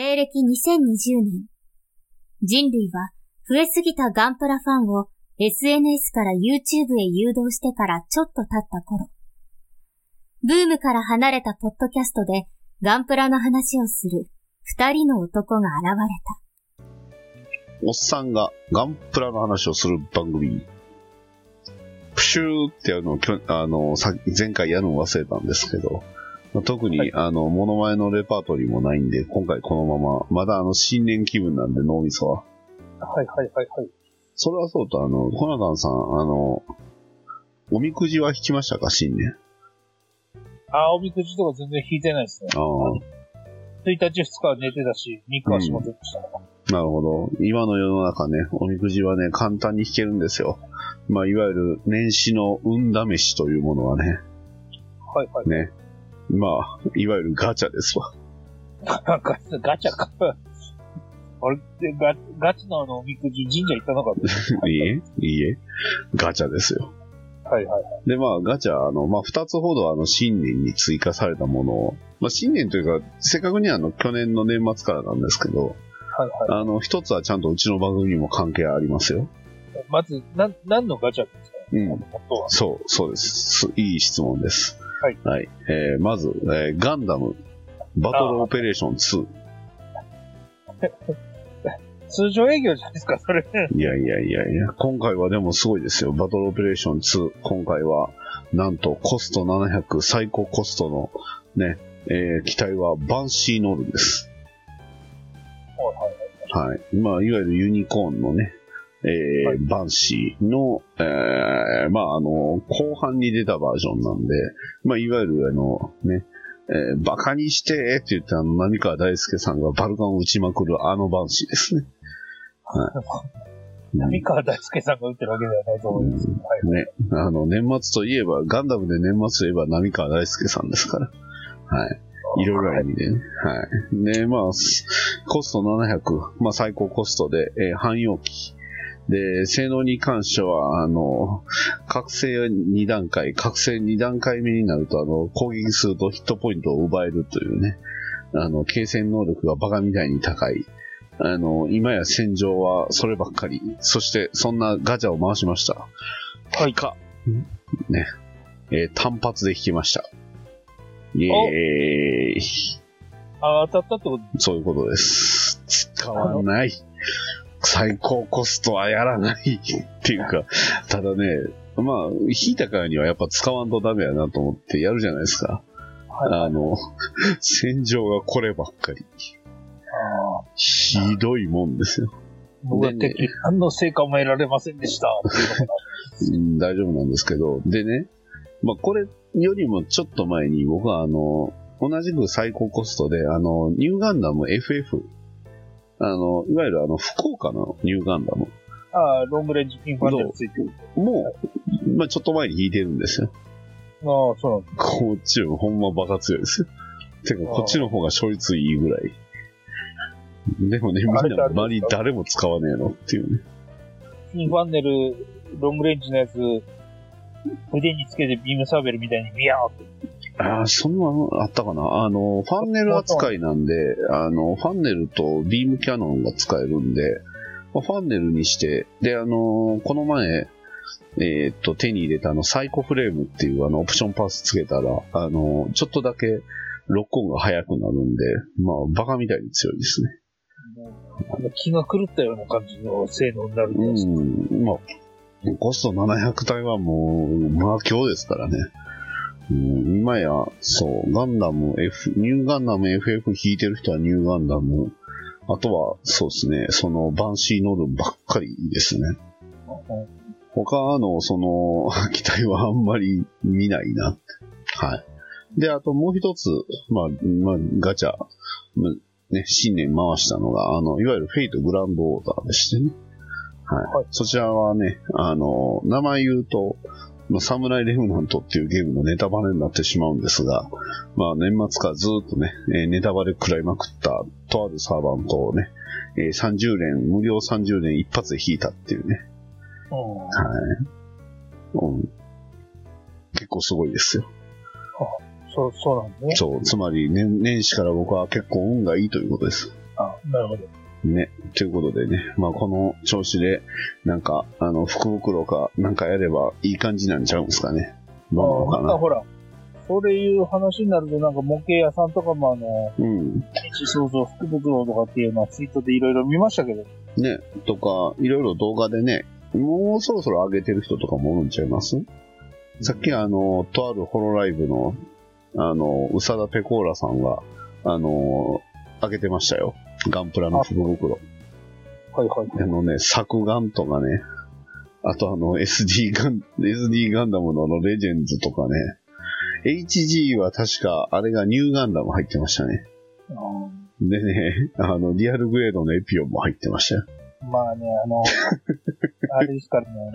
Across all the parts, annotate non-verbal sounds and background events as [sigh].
西暦2020年、人類は増えすぎたガンプラファンを SNS から YouTube へ誘導してからちょっと経った頃、ブームから離れたポッドキャストでガンプラの話をする二人の男が現れた。おっさんがガンプラの話をする番組。プシューってやるのをあの前回やるの忘れたんですけど、特に、はい、あの、モノマネのレパートリーもないんで、今回このまま、まだあの、新年気分なんで、脳みそは。はいはいはいはい。それはそうと、あの、コナダンさん、あの、おみくじは引きましたか、新年。あ、おみくじとか全然引いてないですね。ああ。1日2日は寝てたし、3日は仕事したから、うん、なるほど。今の世の中ね、おみくじはね、簡単に引けるんですよ。まあ、いわゆる年始の運試しというものはね。はいはい。ね。まあ、いわゆるガチャですわ。ガ [laughs] ガチャか。[laughs] あれでガ、ガチのあの、おみくじ神社行ったのか [laughs] いいえ、いいえ。ガチャですよ。はいはいはい。で、まあ、ガチャ、あの、まあ、二つほどあの、新年に追加されたものを、まあ、新年というか、正確にあの、去年の年末からなんですけど、はいはい。あの、一つはちゃんとうちの番組にも関係ありますよ。まず、な、何のガチャですか？うん。そう、そうです。いい質問です。はい。はい。えー、まず、えー、ガンダム、バトルオペレーション2。[laughs] 通常営業じゃないですか、それ。いやいやいやいや、今回はでもすごいですよ。バトルオペレーション2。今回は、なんとコスト700、最高コストのね、えー、機体はバンシーノルです。はいはい。はい。まあ、いわゆるユニコーンのね、えー、はい、バンシーの、えー、まあ、あの、後半に出たバージョンなんで、まあ、いわゆるあの、ね、えー、バカにしてって言ってあの、浪川大輔さんがバルカンを打ちまくるあのバンシーですね。はい。浪川大輔さんが打ってるわけではないと思います。うん、はい。ね。あの、年末といえば、ガンダムで年末といえば浪川大輔さんですから。はい。いろいろな意味でね。はい。で、まあ、コスト700、まあ最高コストで、えー、汎用機。で、性能に関しては、あの、覚醒2段階、覚醒2段階目になると、あの、攻撃するとヒットポイントを奪えるというね、あの、継戦能力がバカみたいに高い。あの、今や戦場はそればっかり。そして、そんなガチャを回しました。はい。か。ね。えー、単発で引きました。イェーイ。あ、当たったってこと？そういうことです。使わない。最高コストはやらないっていうか、ただね、まあ、引いたからにはやっぱ使わんとダメやなと思ってやるじゃないですか。はい、あの、戦場がこればっかり。ひどいもんですよ。僕は敵、何の成果も得られませんでしたうん。大丈夫なんですけど、でね、まあこれよりもちょっと前に僕はあの、同じく最高コストで、あの、ニューガンダム FF あの、いわゆるあの、福岡のニューガンダム。ああ、ロングレンジピンファンデルついてる。もう、まあちょっと前に引いてるんですよ。ああ、そうなんですこっちはほんまバカ強いですよ。てか、こっちの方が勝率いいぐらい。でもね、みんな周り誰も使わねえのっていうね。ピンファンネル、ロングレンジのやつ、腕につけてビームサーベルみたいにビヤーって。ああ、そんなのあったかな？あの、ファンネル扱いなんで、あの、ファンネルとビームキャノンが使えるんで、ファンネルにして、で、あの、この前、えー、っと、手に入れたあの、サイコフレームっていうあの、オプションパスつけたら、あの、ちょっとだけ、ロックオンが速くなるんで、まあ、バカみたいに強いですね。あの気が狂ったような感じの性能になるんですうん、まあ、コスト700体はもう、まあ今日ですからね。うん、今や、そう、ガンダム F、ニューガンダム FF 引いてる人はニューガンダム、あとは、そうですね、その、バンシーノルばっかりですね。他の、その、[laughs] 機体はあんまり見ないな。はい。で、あともう一つ、まあ、まあ、ガチャ、ね、新年回したのが、あの、いわゆるフェイトグランドオーダーでしてね。はい。はい、そちらはね、あの、名前言うと、まあ、サムライレムナントっていうゲームのネタバレになってしまうんですが、まあ、年末からずっとね、えー、ネタバレ食らいまくったとあるサーバントをね、えー、30連、無料30連一発で引いたっていうね。はい、うん。結構すごいですよ。あ、そう、そうなんですね。そう、つまり年、年始から僕は結構運がいいということです。なるほど。ね。ということでね、まあこの調子で、なんか、あの、福袋かなんかやればいい感じなんちゃうんですかね。どうなのかな。なんかほら、それいう話になると、なんか模型屋さんとかもあの、うん。日想像福袋とかっていうのはツイートでいろいろ見ましたけど、ね。とか、いろいろ動画でね、もうそろそろ上げてる人とかもおるんちゃいます？さっきあの、とあるホロライブの、あの、宇佐田ペコーラさんが、あの、上げてましたよ。ガンプラの福袋。はいはい。あのね、作ガンとかね、あとあの SD ガン、SD ガンダムのあのレジェンズとかね、HG は確かあれがニューガンダム入ってましたね。うんでね、[laughs] あの、リアルグレードのエピオンも入ってましたよ。まあね、あの、[laughs] あれですからね、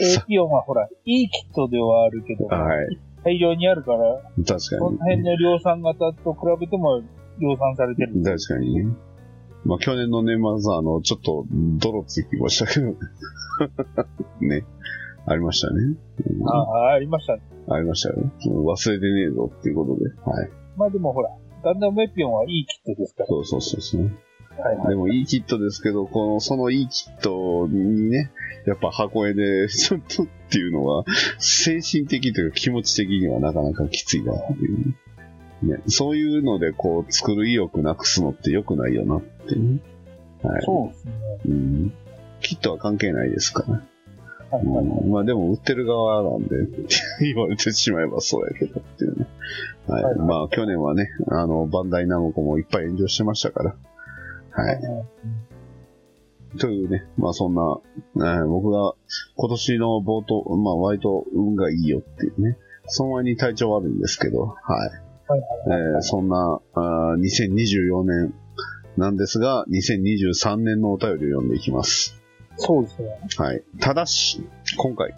エピオンはほら、いいキットではあるけど、はい。大量にあるから、確かに。辺の量産型と比べても量産されてる。確かにね。まあ去年の年末はあの、ちょっと泥つきましたけど、[laughs] ね。ありましたね。うんああ、ありましたね。ありましたよ。忘れてねえぞっていうことで。はい。まあでもほら、ガンダムエピオンはいいキットですから。そうそうそうそう。はいはい。でもいいキットですけど、この、そのいいキットにね、やっぱ箱絵でちょっとっていうのは、精神的というか気持ち的にはなかなかきついなっていう。ね、そういうのでこう作る意欲なくすのって良くないよなっていうね。はい。そうですね。うん。キットは関係ないですから。はいはい。うん、まあでも売ってる側なんで、言われてしまえばそうやけどっていうね。はい。はいはいまあ去年はね、あの、バンダイナムコもいっぱい炎上してましたから。はい。というね、まあそんな、えー僕が今年の冒頭、まあ割と運がいいよっていうね、その前に体調悪いんですけど、はい。はいえーそんなあー2024年なんですが、2023年のお便りを読んでいきます。そうですね。はい。ただし、今回、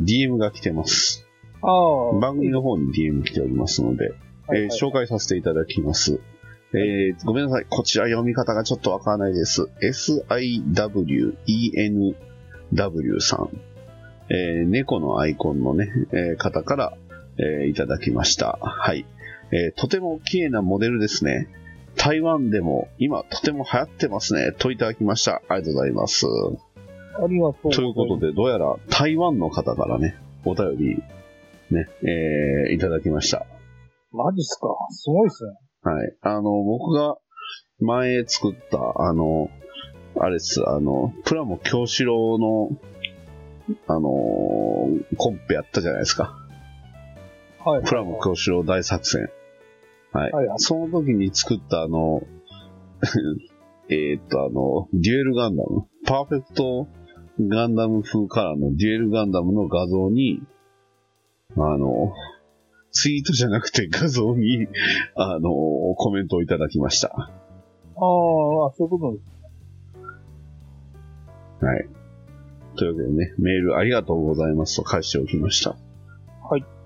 DM が来てます。ああ。番組の方に DM 来ておりますので、はいはいえー紹介させていただきます。えーごめんなさい。こちら読み方がちょっとわからないです。SIWENW さん。えー猫のアイコンのね、えー方から、えーいただきました。はい、えーとても綺麗なモデルですね。台湾でも今とても流行ってますね。といただきました。ありがとうございます。ありがとう。ということで、どうやら台湾の方からね、お便り、ね、えーいただきました。マジっすか？すごいっすね。はい。あの、僕が前作った、あの、あれです、あの、プラモ京志郎の、あのーコンペやったじゃないですか。はい。プラモ京志郎大作戦。はい。はいはいその時に作ったあの、[laughs] えーっと、あの、デュエルガンダム。パーフェクトガンダム風カラーのデュエルガンダムの画像に、あの、ツイートじゃなくて画像に、あの、コメントをいただきました。ああ、そういうことです。はい。というわけでね、メールありがとうございますと返しておきました。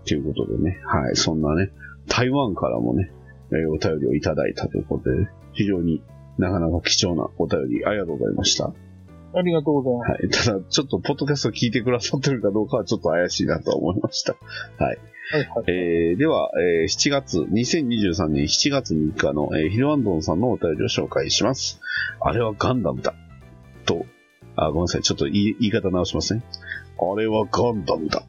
はい。ということでね、はい、そんなね、台湾からもね、えーお便りをいただいたということで、非常になかなか貴重なお便りありがとうございました。ありがとうございます。はい。ただ、ちょっと、ポッドキャスト聞いてくださってるかどうかはちょっと怪しいなとは思いました。はいはい。えー、では、えー7月、2023年7月3日の、えーヒルアンドンさんのお便りを紹介します。あれはガンダムだ。と、あ、ごめんなさい。ちょっと言い言い方直しますね。あれはガンダムだ。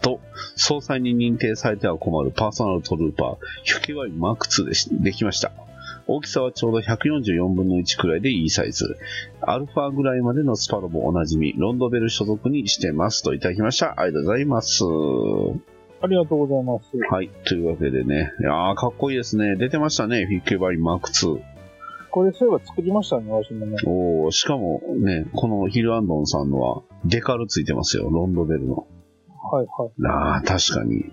と、総裁に認定されては困るパーソナルトルーパー、ヒュケワイマーク2でしできました。大きさはちょうど144分の1くらいでいいサイズ。アルファぐらいまでのスパロボおなじみ、ロンドベル所属にしてます。といただきました。ありがとうございます。ありがとうございます。はい。というわけでね。いやー、かっこいいですね。出てましたね。フィッケバイマーク2。これそういえば作りましたね、私もね。おー、しかもね、このヒルアンドンさんのは、デカルついてますよ。ロンドベルの。はいはい。ああ、確かに。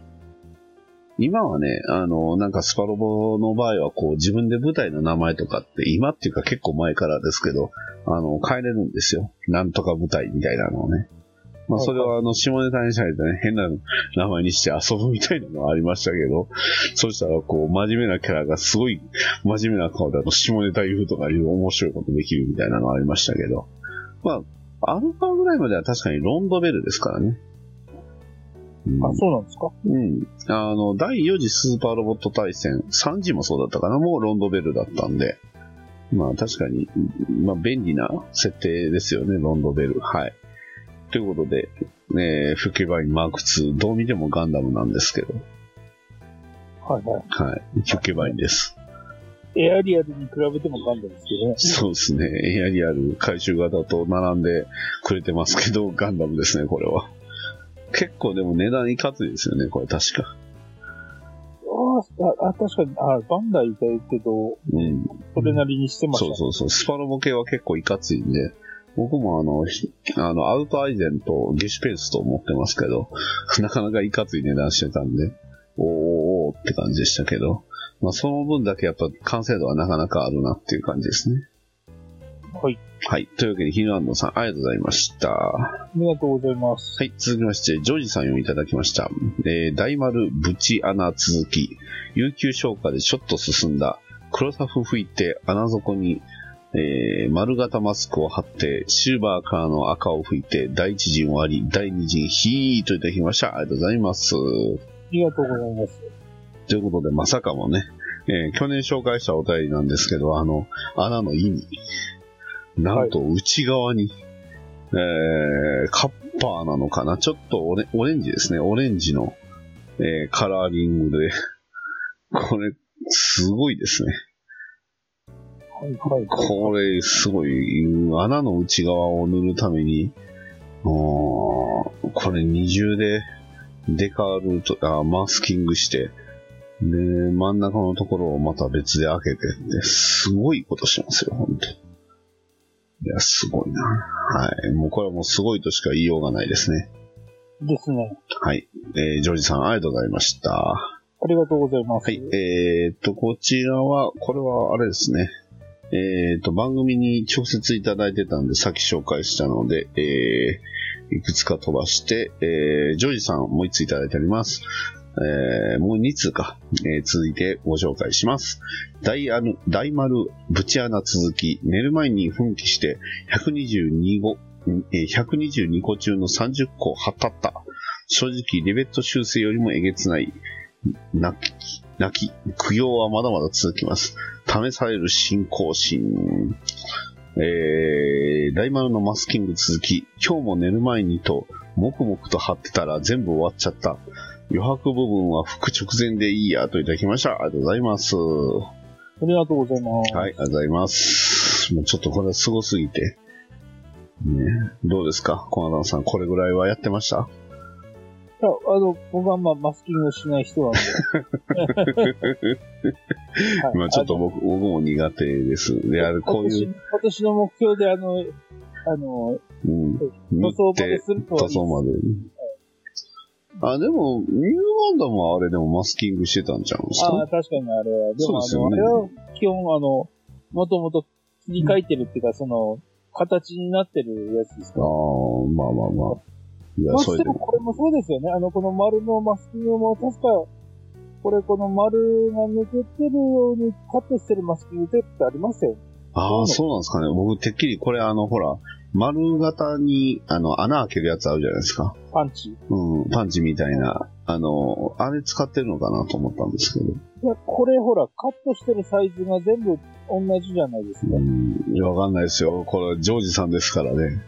今はね、あの、なんかスパロボの場合は、こう、自分で舞台の名前とかって、今っていうか結構前からですけど、あの、変えれるんですよ。なんとか舞台みたいなのをね。まあ、それは、あの、下ネタにしないとね、変な名前にして遊ぶみたいなのはありましたけど、そしたら、こう、真面目なキャラがすごい、真面目な顔で、あの、下ネタ言うとかいう面白いことできるみたいなのはありましたけど、まあ、アルファぐらいまでは確かにロンドベルですからね。うんあ、そうなんですか？うん。あの、第4次スーパーロボット対戦、3次もそうだったかな、もうロンドベルだったんで、まあ確かに、まあ便利な設定ですよね、ロンドベル。はい。ということで、ね、フケバインマーク2、どう見てもガンダムなんですけど、はいはい。はい。フケバインです。エアリアルに比べてもガンダムですけどね。そうですね。エアリアル回収型と並んでくれてますけど、ガンダムですね、これは。結構でも値段いかついですよね、これ確か。ああ、確かに、あ、バンダイいたけど、うん。それなりにしてましたね。そうそうそう。スパロボ系は結構いかついんで、僕もあの、ひあの、アウトアイゼンとゲシュペースと思ってますけど、[laughs] なかなかいかつい値段してたんで、おーおーおーって感じでしたけど、まあその分だけやっぱ完成度はなかなかあるなっていう感じですね。はい。はい。というわけで、ヒルアンドさん、ありがとうございました。ありがとうございます。はい、続きまして、ジョージさんよりいただきました。えー、大丸ぶち穴続き、悠久消化でちょっと進んだ、黒タフ吹いて穴底に、えー、丸型マスクを貼って、シルバーからの赤を吹いて、第一陣割り、第二陣ヒーといただきました。ありがとうございます。ありがとうございます。ということで、まさかもね、えー去年紹介したお便りなんですけど、あの、穴の意味。なんと内側に、えー、カッパーなのかな？ちょっとオレオレンジですね。オレンジの、えーカラーリングで、[laughs] これ、すごいですね。はいはい。これ、すごい、穴の内側を塗るために、これ二重でデカールと、あマスキングして、で、真ん中のところをまた別で開けてって、すごいことしますよ、本当いや、すごいな。はい。もうこれはもうすごいとしか言いようがないですね。ですね。はい。えージョージさん、ありがとうございました。ありがとうございます。はい。えーっと、こちらは、これはあれですね。えーっと、番組に直接いただいてたんで、さっき紹介したので、えー、いくつか飛ばして、えー、ジョージさんもう1ついただいております。えー、もう2通か、えー続いてご紹介します。大ある大丸ぶち穴続き、寝る前に奮起して122個、122個中の30個はったった。正直、リベット修正よりもえげつない。泣き、泣き、供養はまだまだ続きます。試される信仰心。えー、大丸のマスキング続き、今日も寝る前にと、黙々と貼ってたら全部終わっちゃった。余白部分は吹く直前でいいやといただきました。ありがとうございます。はありがとうございます。い、ありがとうございます。もうちょっとこれはすごすぎて。ね、どうですか？小田さん、これぐらいはやってました？いやあの、僕はまマスキングしない人なんで。[laughs] はいまあちょっと僕僕も苦手です。で、あれ、こういう、今年今年の目標で、あの、あの、うん、塗装まですると塗装まで。あ、でも、ニューガンダムはあれでもマスキングしてたんちゃうんですあか？あ、確かにあれは。でも、ですよねあれは基本、あの、もともと切り替えてるっていうか、その、形になってるやつですか？ああ、まあまあまあ。いや、それでもこれもそうですよね。あの、この丸のマスキングも確か、これこの丸が抜けてるようにカットしてるマスキングテープってありますよね。ああ、そうなんですかね。僕、てっきりこれ、あの、ほら、丸型に、あの、穴開けるやつあるじゃないですか。パンチ。うん、パンチみたいな。あの、あれ使ってるのかなと思ったんですけど。いや、これほら、カットしてるサイズが全部同じじゃないですか。うん、いや、わかんないですよ。これ、ジョージさんですからね。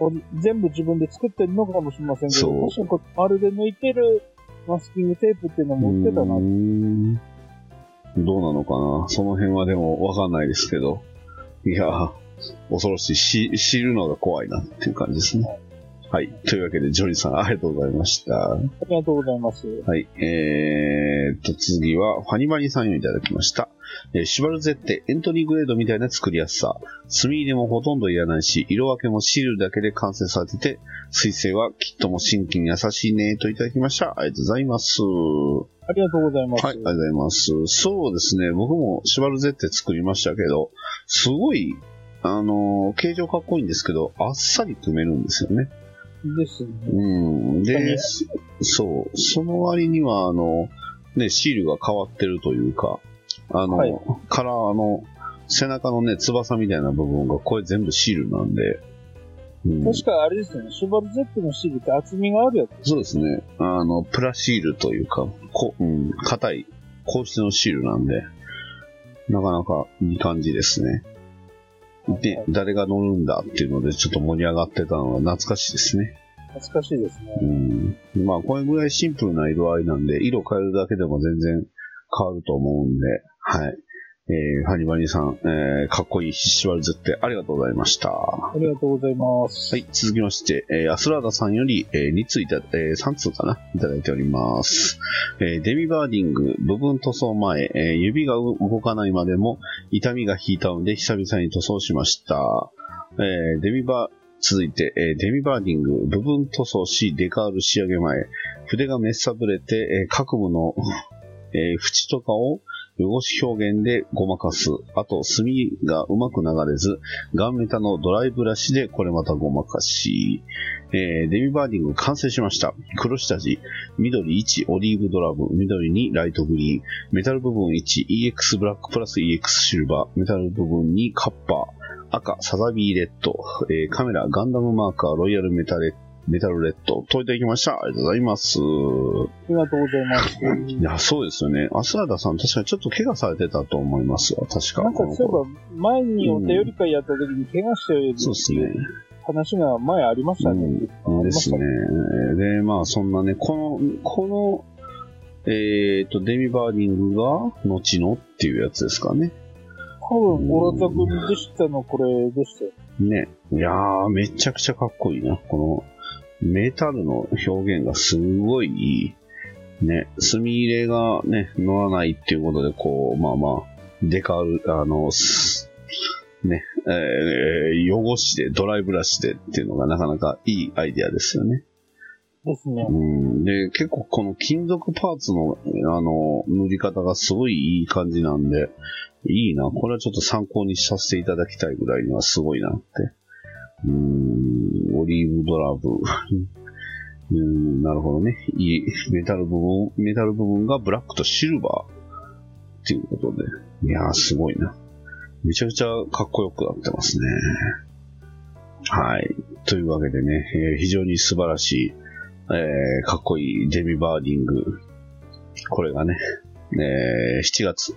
お全部自分で作ってるのかもしれませんけど、そう確かにこう丸で抜いてるマスキングテープっていうのを持ってたな。どうなのかなその辺はでもわかんないですけど。いや、恐ろしい。し知るのが怖いなっていう感じですね。はい。というわけで、ジョリーさん、ありがとうございました。ありがとうございます。はい。えーっと、次は、ファニバニさんよりいただきました。えーシュバルゼってエントリーグレードみたいな作りやすさ。墨入れもほとんどいらないし、色分けもシールだけで完成されてて、水性はきっとも真剣に優しいね、といただきました。ありがとうございます。ありがとうございます。はい、ありがとうございます。そうですね、僕もシュバルゼって作りましたけど、すごい、あのー形状かっこいいんですけど、あっさり組めるんですよね。ですね。うん。でに、そう、その割には、あの、ね、シールが変わってるというか、あの、はいから、あの、背中のね、翼みたいな部分が、これ全部シールなんで、うん、確かあれですよね。シュバルゼットのシールって厚みがあるやつ。そうですね。あの、プラシールというか、こうん、硬い、硬質のシールなんで、なかなかいい感じですね。で、誰が乗るんだっていうので、ちょっと盛り上がってたのが懐かしいですね。懐かしいですね。うん。まあ、これぐらいシンプルな色合いなんで、色変えるだけでも全然変わると思うんで、はい。えー、ハニバニさん、えー、かっこいいシュバルゼッテありがとうございました。はありがとうございます。い、続きまして、えー、アスラーダさんより、えー、2通いた、えー、3通かな、いただいております。えー、デミバーディング、部分塗装前、えー、指が動かないまでも痛みが引いたので久々に塗装しました。えー、デミバー、続いて、えーデミバーディング、部分塗装し、デカール仕上げ前、筆がめっさぶれて、えー各部の、[laughs] えー縁とかを汚し表現でごまかす。あと、墨がうまく流れず、ガンメタのドライブラシでこれまたごまかし。えーデミバーディング完成しました。黒下地、緑1オリーブドラブ、緑2ライトグリーン、メタル部分 1EX ブラックプラス EX シルバー、メタル部分2カッパー、赤サザビーレッド、えーカメラガンダムマーカーロイヤルメタレッメタルレッド、といただきました。ありがとうございます。ありがとうございます。いや、そうですよね。アスラダさん、確かにちょっと怪我されてたと思いますわ。確か。なんかそういえば、前にお便り回やった時に怪我したよそうですね。話が前ありましたね。うんですね。で、まあ、そんなね、この、この、えっ、と、デミバーディングが、後のっていうやつですかね。多分、オラザ君でしたのこれでしたよ。ね。いやー、めちゃくちゃかっこいいな。この、メタルの表現がすごいいい。ね。墨入れがね、乗らないっていうことで、こう、まあまあ、デカール、あの、すね、えー汚しで、ドライブラシでっていうのがなかなかいいアイデアですよね。ですね。うん。で、結構この金属パーツの、あの、塗り方がすごいいい感じなんで、いいな。これはちょっと参考にさせていただきたいぐらいにはすごいなって。オリーブドラブ。[laughs] うん、なるほどね。いい、メタル部分、メタル部分がブラックとシルバーっていうことで。いやー、すごいな。めちゃくちゃかっこよくなってますね。はい。というわけでね、えー非常に素晴らしい、えーかっこいいデミバーディング。これがね、えー7月、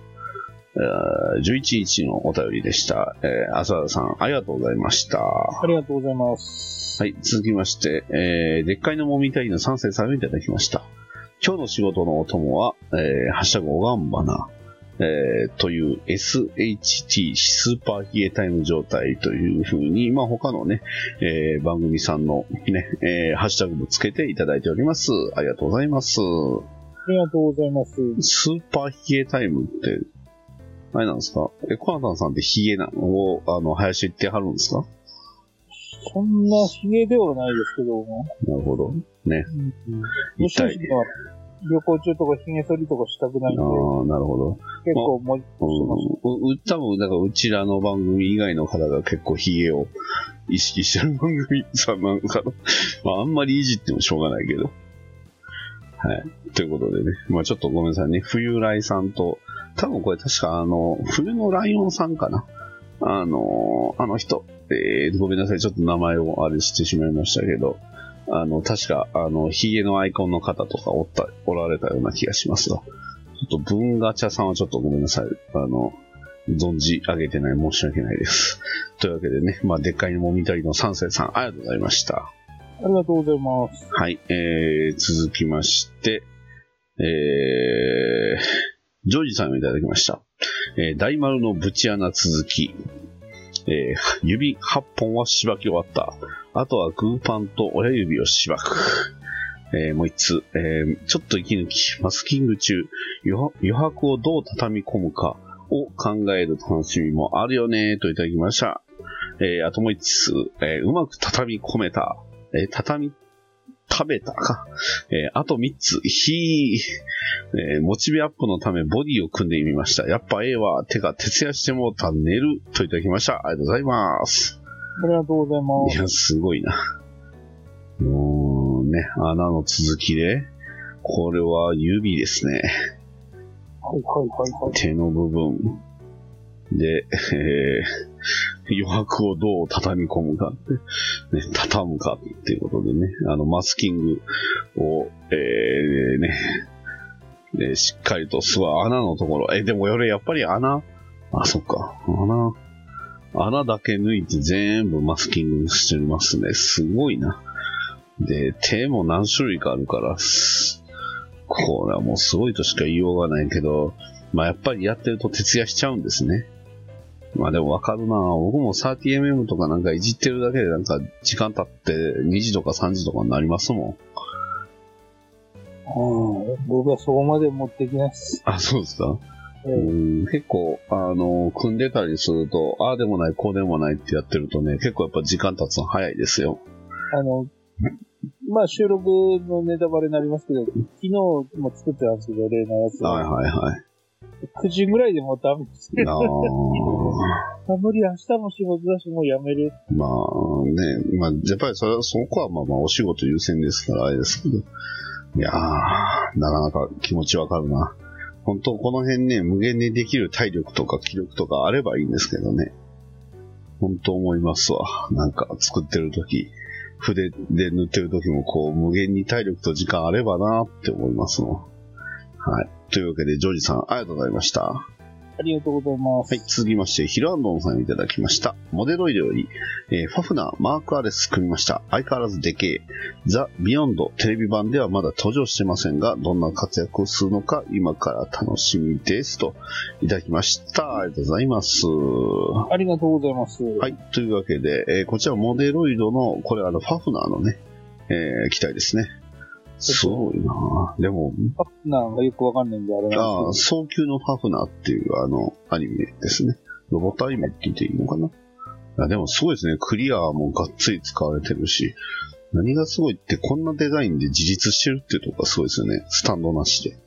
11日のお便りでした。えー、浅田さん、ありがとうございました。ありがとうございます。はい、続きまして、えー、でっかいのもみたいの3世さんをいただきました。今日の仕事のお供は、えー、ハッシュタグおがんばな、えー、という SHT スーパーヒエタイム状態というふうに、まあ他のね、えー、番組さんのね、えー、ハッシュタグもつけていただいております。ありがとうございます。ありがとうございます。スーパーヒエタイムって、あれなんですか？え、コナタンさんってヒゲなのを、あの、林行ってはるんですか？そんなヒゲではないですけども。なるほど。ね。うん。一体吉野は旅行中とかヒゲ剃りとかしたくないんで、ああ、なるほど。結構もじっとしてます。うん、う多分、だからうちらの番組以外の方が結構ヒゲを意識してる番組さんなんかな。[laughs] まあ、あんまりいじってもしょうがないけど。はい。ということでね。まあちょっとごめんなさいね。冬来さんと、多分これ確かあの、冬のライオンさんかな。あの、あの人、えー、ごめんなさい。ちょっと名前をあれしてしまいましたけど、あの、確か、あの、ヒゲのアイコンの方とかおった、おられたような気がしますが。ちょっと文ガチャさんはちょっとごめんなさい。あの、存じ上げてない、申し訳ないです。というわけでね、まあ、でっかいもみたりの三世さん、ありがとうございました。ありがとうございます。はい、えー、続きまして、えー、ジョージさんをいただきました。えー、大丸のぶち穴続き。えー、[laughs] 指8本はしばき終わった。あとはグーパンと親指をしばく。えー、もう一つ、えー、ちょっと息抜き、マスキング中、余白をどう畳み込むかを考える楽しみもあるよね、といただきました。えー、あともう一つ、え、うまく畳み込めた。え畳み、食べたか。えーあと3つ、ひー、えーモチベアップのためボディを組んでみました。やっぱええわ。てか、徹夜してもうた寝る。といただきました。ありがとうございます。ありがとうございます。いや、すごいな。もうね、穴の続きで、これは指ですね。はいはいはいはい。手の部分で、えー [laughs] 余白をどう畳み込むかって、ね、畳むかっていうことでね、あの、マスキングを、えー、ね、でしっかりとすごい穴のところ、え、でも俺やっぱり穴あ、そっか。穴、穴だけ抜いて全部マスキングしてますね。すごいな。で、手も何種類かあるから、これはもうすごいとしか言いようがないけど、まあやっぱりやってると徹夜しちゃうんですね。まあでもわかるな僕も 30mm とかなんかいじってるだけでなんか時間経って2時とか3時とかになりますもん。うん。僕はそこまで持ってきないです。あ、そうですか？ええうん結構、あの、組んでたりすると、ああでもない、こうでもないってやってるとね、結構やっぱ時間経つの早いですよ。あの、まあ収録のネタバレになりますけど、昨日も作ってたんですけど、例のやつ。はいはいはい。9時ぐらいでもうダメですけど。ああ無理、明日も仕事だし、もうやめる。まあね、まあやっぱりそれは、そこはまあまあお仕事優先ですからあれですけど。いやー、なかなか気持ちわかるな。本当この辺ね、無限にできる体力とか気力とかあればいいんですけどね。本当思いますわ。なんか作ってる時筆で塗ってる時もこう、無限に体力と時間あればなって思いますの。はい。というわけで、ジョージさん、ありがとうございました。ありがとうございます。はい、続きまして、ヒルアンドンさんいただきました。モデロイドより、えーファフナー、マークアレス組みました。相変わらずでけえ。ザ・ビヨンドテレビ版ではまだ登場してませんが、どんな活躍をするのか、今から楽しみです。と、いただきました。ありがとうございます。はありがとうございます。はい。い、というわけで、えーこちらモデロイドの、これあの、ファフナーのね、えー機体ですね。すごいなでも、パッナーがよくわかんないんで、あれああ、なんです早急のファフナーっていうあの、アニメですね。ロボットアニメって言っていいのかな？あでもすごいですね。クリアもがっつり使われてるし、何がすごいってこんなデザインで自立してるっていうとこがすごいですよね。スタンドなしで。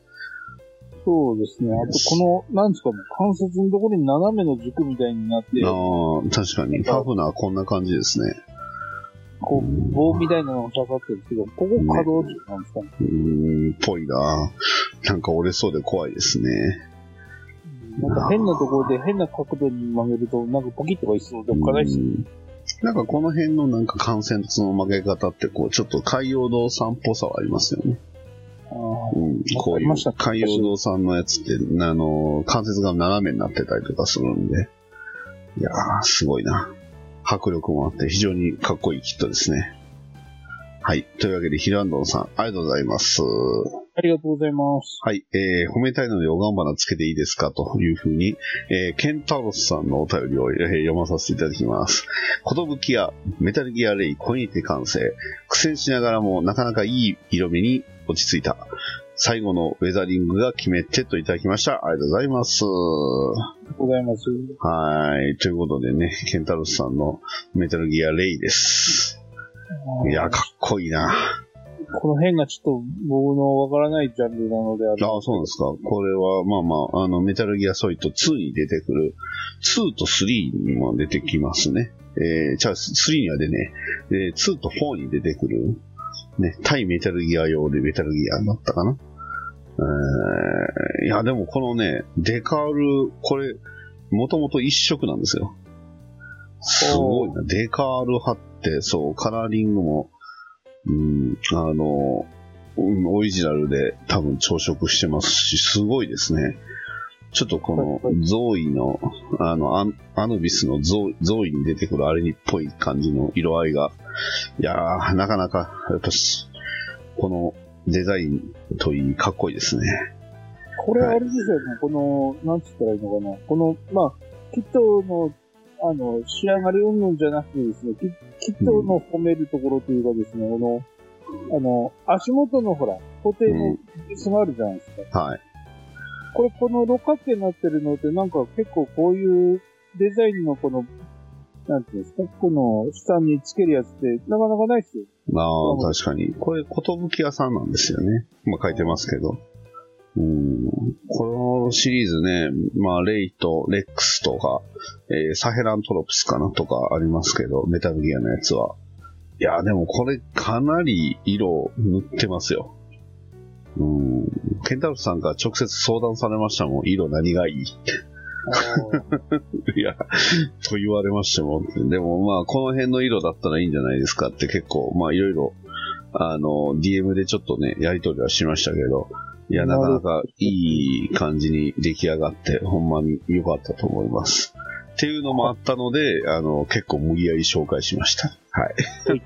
そうですね。あと、この、なんですかね、関節のところに斜めの軸みたいになって、ああ、確かに。ファフナーこんな感じですね。こう、棒みたいなのが刺さってるんですけど、ここ可動軸なんですかね。うーん、ぽいななんか折れそうで怖いですね。なんか変なところで変な角度に曲げると、なんかポキッとかいそうでおっかないっすう。んなんかこの辺のなんか関節の曲げ方ってこう、ちょっと海洋堂さんっぽさはありますよね。あーうん、こういうありました海洋堂さんのやつって、あの、関節が斜めになってたりとかするんで、いやー、すごいな。迫力もあって非常にかっこいいキットですね。はい。というわけで、ヒランドンさん、ありがとうございます。ありがとうございます。はい。えー、褒めたいので、おがんばなつけていいですかというふうに、えー、ケンタロスさんのお便りを、えー読まさせていただきます。ことぶきやメタルギアレイ、コインテ完成。苦戦しながらも、なかなかいい色味に落ち着いた。最後のウェザリングが決めてといただきました。ありがとうございます。ありがとうございます。はい。ということでね、ケンタロスさんのメタルギアレイです。いや、かっこいいな。この辺がちょっと僕のわからないジャンルなのである。ああ、そうなんですか。これは、まあまあ、あの、メタルギアソリッド2に出てくる、2と3にも出てきますね。えー、じゃあ、3には出ね、えー、2と4に出てくる、ね、対メタルギア用でメタルギアだったかな。えー、いや、でもこのね、デカール、これ、もともと一色なんですよ。すごいな。デカール貼って、そう、カラーリングも、うん、あの、うん、オリジナルで多分朝食してますし、すごいですね。ちょっとこのゾーイの、あの、アンアヌビスのゾーゾーイに出てくるあれにっぽい感じの色合いが、いやー、なかなか、やっぱし、このデザインといい、かっこいいですね。これあれですよね、この、なんつったらいいのかな。この、まあ、キットの、あの、仕上がり云々じゃなくてですね、キキットの褒めるところというかですね、この、あの、足元のほら、固定のベースがあるじゃないですか。はい。これ、この六角形になってるのって、なんか結構こういうデザインのこの、なんていうんですか、この下につけるやつって、なかなかないっすよ。まあ、確かに。これ、ことぶき屋さんなんですよね。まあ、書いてますけど。うん。このシリーズね、まあ、レイとレックスとか、えーサヘラントロプスかなとかありますけど、メタルギアのやつは。いや、でもこれかなり色塗ってますよ。うん。ケンタロスさんから直接相談されましたもん。色何がいいって。[laughs] いや、と言われましても。でもまあ、この辺の色だったらいいんじゃないですかって結構、まあいろいろ、あの、DM でちょっとね、やりとりはしましたけど、いや、なかなかいい感じに出来上がって、ほんまに良かったと思います。っていうのもあったので、あの、結構無理やり紹介しました。はい。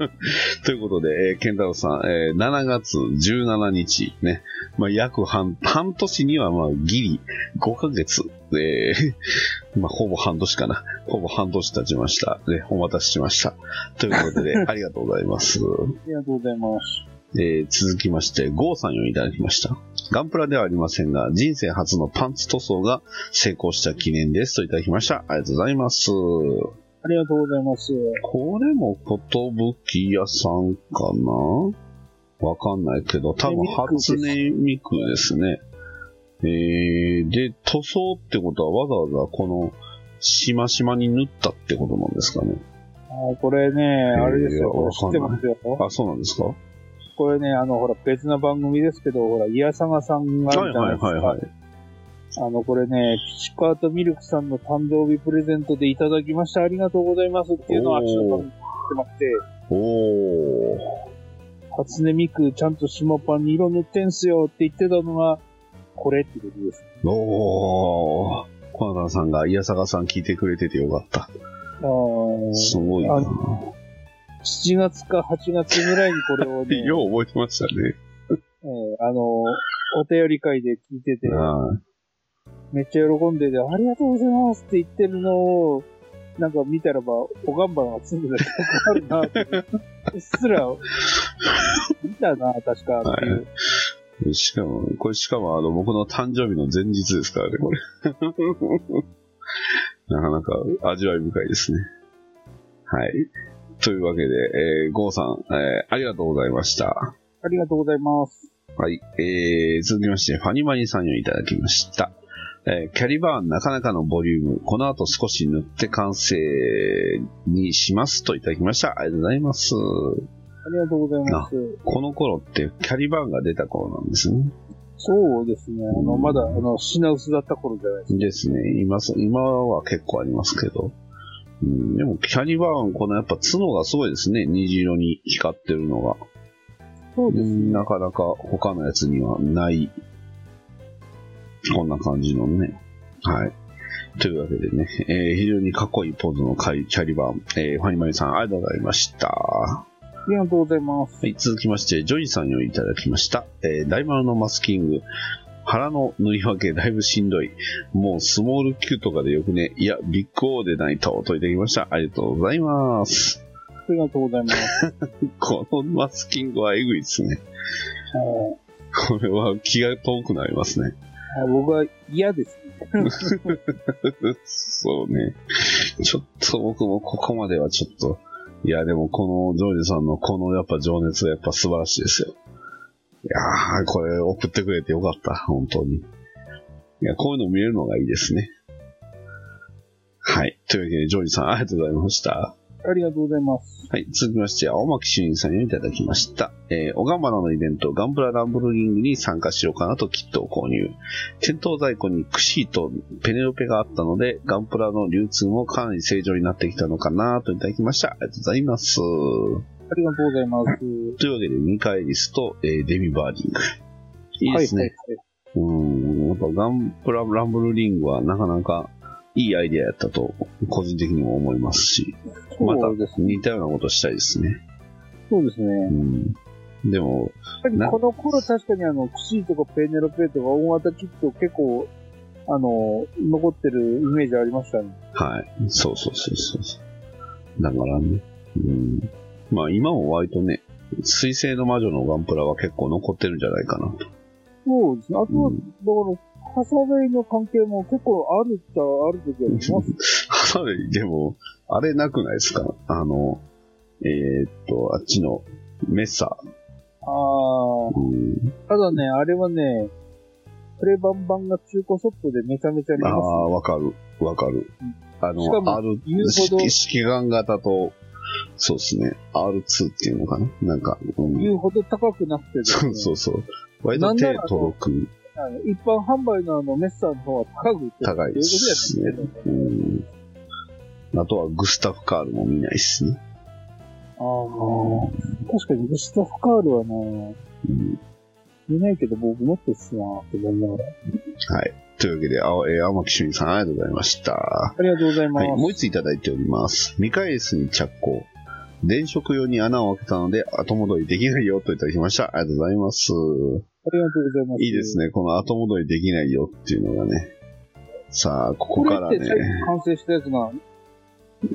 [laughs] ということで、えー、ケンタロウさん、えー7月17日ね、まあ、約半、半年にはまあ、ギリ5ヶ月、えー [laughs] まあ、ほぼ半年かな。ほぼ半年経ちました。ね、お待たせしました。ということで、[laughs] ありがとうございます。ありがとうございます。えー続きまして、ゴーさんよりいただきました。ガンプラではありませんが、人生初のパンツ塗装が成功した記念ですといただきました。ありがとうございます。ありがとうございます。これもことぶき屋さんかな？わかんないけど、多分初音ミクですね。えー、で、塗装ってことはわざわざこの、しましまに縫ったってことなんですかね？あーこれね、あれですよ。知ってますよ。あ、そうなんですか？これね、あの、ほら、別な番組ですけど、ほら、イヤサガさんがあはいはいるじゃないですか。はいはい。あの、これね、ピチカートミルクさんの誕生日プレゼントでいただきました。ありがとうございますっていうのをアクション番組にってまして、おー。初音ミクちゃんと島パンに色塗ってんすよって言ってたのが、これってことです。おー。コナタンさんが、イヤサガさん聞いてくれててよかった。あーすごいなあ7月か8月ぐらいにこれをね、[laughs] よう覚えてましたね。[laughs] えーあの、お便り会で聞いてて、はいめっちゃ喜んでて、ありがとうございますって言ってるのを、なんか見たらば、おがんばが住んでた記憶あるなって、[laughs] うっすら、見たな、確かっていう。しかも、これしかもあの、僕の誕生日の前日ですからね、これ。なかなか味わい深いですね。はい。というわけで、えー、ゴーさん、えーありがとうございました。ありがとうございます。はい。えー、続きまして、ファニマニさんよりいただきました。えーキャリバーンなかなかのボリューム。この後少し塗って完成にしますといただきました。ありがとうございます。ありがとうございます。この頃ってキャリバーンが出た頃なんですね。そうですね。あの、まだ、あの、品薄だった頃じゃないですか。ですね。今そ、今は結構ありますけど。うん、でも、キャリバーン、このやっぱ角がすごいですね。虹色に光ってるのが。そうですうんなかなか他のやつにはない、こんな感じのね。はい。というわけでね、えー非常にかっこいいポーズのキャリバーン、えーハニバニさん、ありがとうございました。ありがとうございます。はい、続きまして、ジョイさんよりいただきました。えー大丸のマスキング。腹の塗り分けだいぶしんどい。もうスモール Q とかでよくね。いや、ビッグ O でないと、といただきました。ありがとうございます。ありがとうございます。[laughs] このマスキングはえぐいですね。あこれは気が遠くなりますね。あ僕は嫌ですね。[laughs] そうね。ちょっと僕もここまではちょっと。いや、でもこのジョージさんのこのやっぱ情熱がやっぱ素晴らしいですよ。いやー、これ送ってくれてよかった、本当に。いや、こういうの見れるのがいいですね。はい。というわけで、ジョージさん、ありがとうございました。ありがとうございます。はい。続きまして、青巻主任さんよりいただきました。えー、おがんばなのイベント、ガンプラランブルリングに参加しようかなとキットを購入。店頭在庫にクシーとペネロペがあったので、ガンプラの流通もかなり正常になってきたのかなといただきました。ありがとうございます。ありがとうございます。というわけで、ミカエリスと、えーデミバーディング。いいですね。はいはいはい。うん。やっぱガンプラランブルリングはなかなかいいアイデアやったと、個人的にも思いますし、また。似たようなことしたいですね。そうですね。うん。でも、この頃確かにあの、クシーとかペネロペとか大型キット結構、あの、残ってるイメージありましたね。はい。そうそうそうそうそう。だからね。うん。まあ今も割とね、水星の魔女のガンプラは結構残ってるんじゃないかなと。そうですね。あとは、うんだから、ハサウェイの関係も結構あるっちゃある時はあります。ハサウェイ、でも、あれなくないですかあの、えーっと、あっちのメッサああ、うん、ただね、あれはね、プレバン版が中古ソフトでめちゃめちゃありああ、ます、わかる、わかる。あしかもの、R、言うほど式式眼型と、そうですね、R2 っていうのかな？なんか、うん言うほど高くなくてですね、そうそうそう。割と手届く、一般販売のあのメッサーの方は高く売ってる高いですねうん。あとはグスタフ・カールも見ないっすね。ああ、確かにグスタフ・カールはね、うん、見ないけど僕もっとっすなーって思いながら。はい。というわけで、あえー青巻俊さんありがとうございました。ありがとうございます。はい、もう一ついただいております。ミカエスに着工。電飾用に穴を開けたので後戻りできないよといただきました。ありがとうございます。ありがとうございます。いいですね。この後戻りできないよっていうのがね。さあ、ここからね、完成したやつが、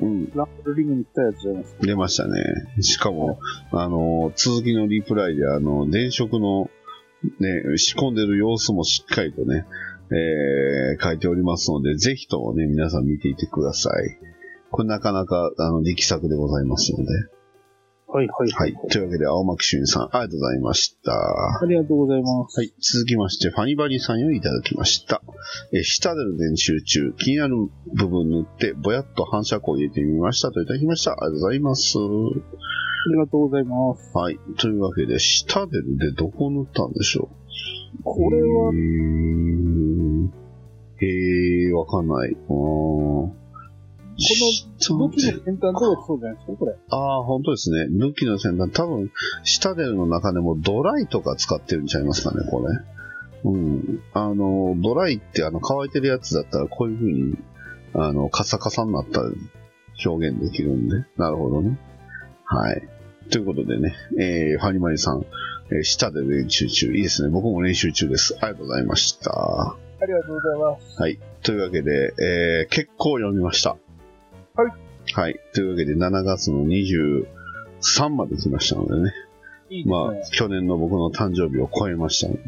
うん、ランブルリングに来たやつじゃないですか？出ましたね。しかも、あの、続きのリプライで、あの、電飾の、ね、仕込んでる様子もしっかりとね、えー書いておりますので、ぜひともね、皆さん見ていてください。これなかなか、あの、力作でございますので。はいはいはい。というわけで、青巻俊さん、ありがとうございました。ありがとうございます。はい。続きまして、ファニバリさんよりいただきました。えー、下での練習中、気になる部分塗って、ぼやっと反射光入れてみましたといただきました。ありがとうございます。ありがとうございます。はい。というわけで、下ででどこ塗ったんでしょう？これは、へー、わかんない。この武器の先端とかそうじゃないですか、これ。ああ、本当ですね。武器の先端、多分、シタデルの中でもドライとか使ってるんちゃいますかね、これ。うん。あの、ドライってあの乾いてるやつだったらこういう風に、あの、カサカサになったら表現できるんで。なるほどね。はい。ということでね、えー、ファニマリさん、えー、下で練習中。いいですね。僕も練習中です。ありがとうございました。ありがとうございます。はい。というわけで、えー、結構読みました。はい。はい。というわけで、7月の23まで来ましたのでね。いいですね。まあ、去年の僕の誕生日を超えましたので。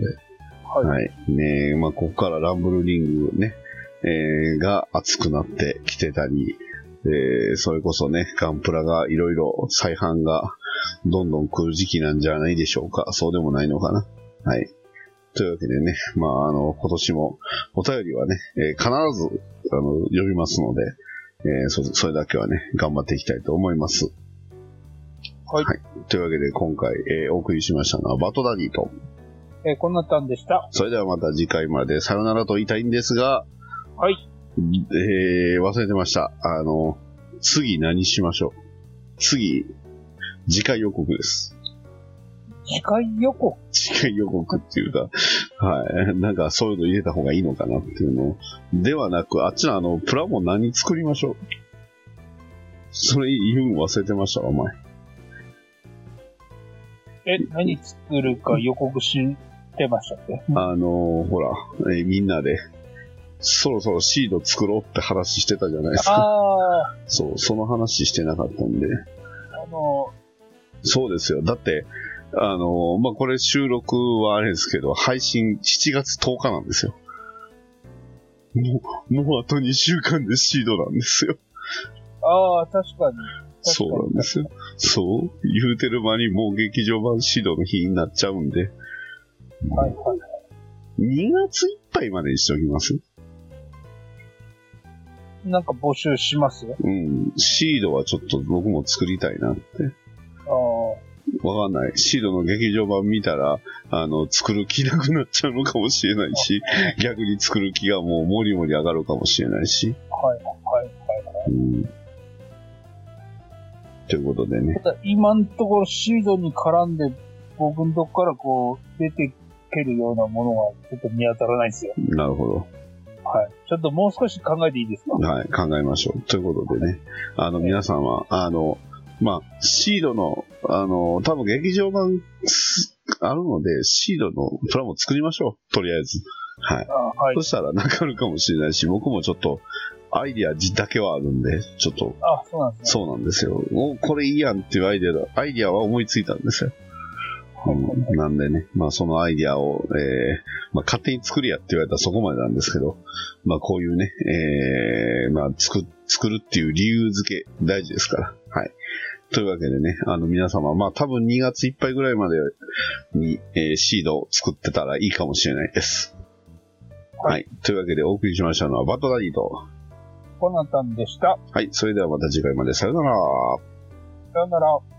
はい。はい。ねまあ、ここからランブルリングね、えー、が熱くなってきてたり、えー、それこそね、ガンプラがいろいろ再販がどんどん来る時期なんじゃないでしょうか。そうでもないのかな。はい。というわけでね、まあ、あの、今年もお便りはね、えー必ず、あの、読みますので、えーそ、それだけはね、頑張っていきたいと思います。はいはい。というわけで、今回、えーお送りしましたのは、バトダディと、えーこんなったんでした。それではまた次回までさよならと言いたいんですが、はい。えー、忘れてました。あの、次何しましょう。次、次回予告です。次回予告。次回予告っていうか、はい。なんかそういうの入れた方がいいのかなっていうのではなく、あっちのあの、プラモ何作りましょう？それ言うん忘れてましたわ、お前。え、何作るか予告してましたっけ？あのほら、えーみんなで、そろそろシード作ろうって話してたじゃないですか。あそう、その話してなかったんで。ー、あの、そうですよ。だって、あの、まあ、これ収録はあれですけど、配信7月10日なんですよ。もう、もうあと2週間でシードなんですよ。ああ、確かに。そうなんですよ。そう言うてる間にもう劇場版シードの日になっちゃうんで、はいはい。2月いっぱいまでにしておきます？なんか募集します？うん。シードはちょっと僕も作りたいなって。わかんない。シードの劇場版見たら、あの、作る気なくなっちゃうのかもしれないし、逆に作る気がもうもりもり上がるかもしれないし。はいはいはい。うん。ということでね。ただ、今のところシードに絡んで、僕のとこからこう、出てけるようなものはちょっと見当たらないんですよ。なるほど。はい。ちょっともう少し考えていいですか？はい、考えましょう。ということでね。あの、皆さんは、あの、まあ、シードの、あの、多分劇場版すあるので、シードのプラモ作りましょう。とりあえず。はい。あはいそ。したらなかるかもしれないし、僕もちょっと、アイディアだけはあるんで、ちょっと、あ、そうなんですね。そうなんですよ。おこれいいやんっていうアイディアだ、アイディアは思いついたんですよ。うん、なんでね、まあそのアイディアを、えーまあ勝手に作りやって言われたらそこまでなんですけど、まあこういうね、えーまあ作、作るっていう理由付け大事ですから。はい。というわけでね、あの皆様、まあ多分2月いっぱいぐらいまでに、えーシードを作ってたらいいかもしれないです。はいはい。というわけでお送りしましたのはバットダディと、コナタンでした。はい。それではまた次回までさよなら。さよなら。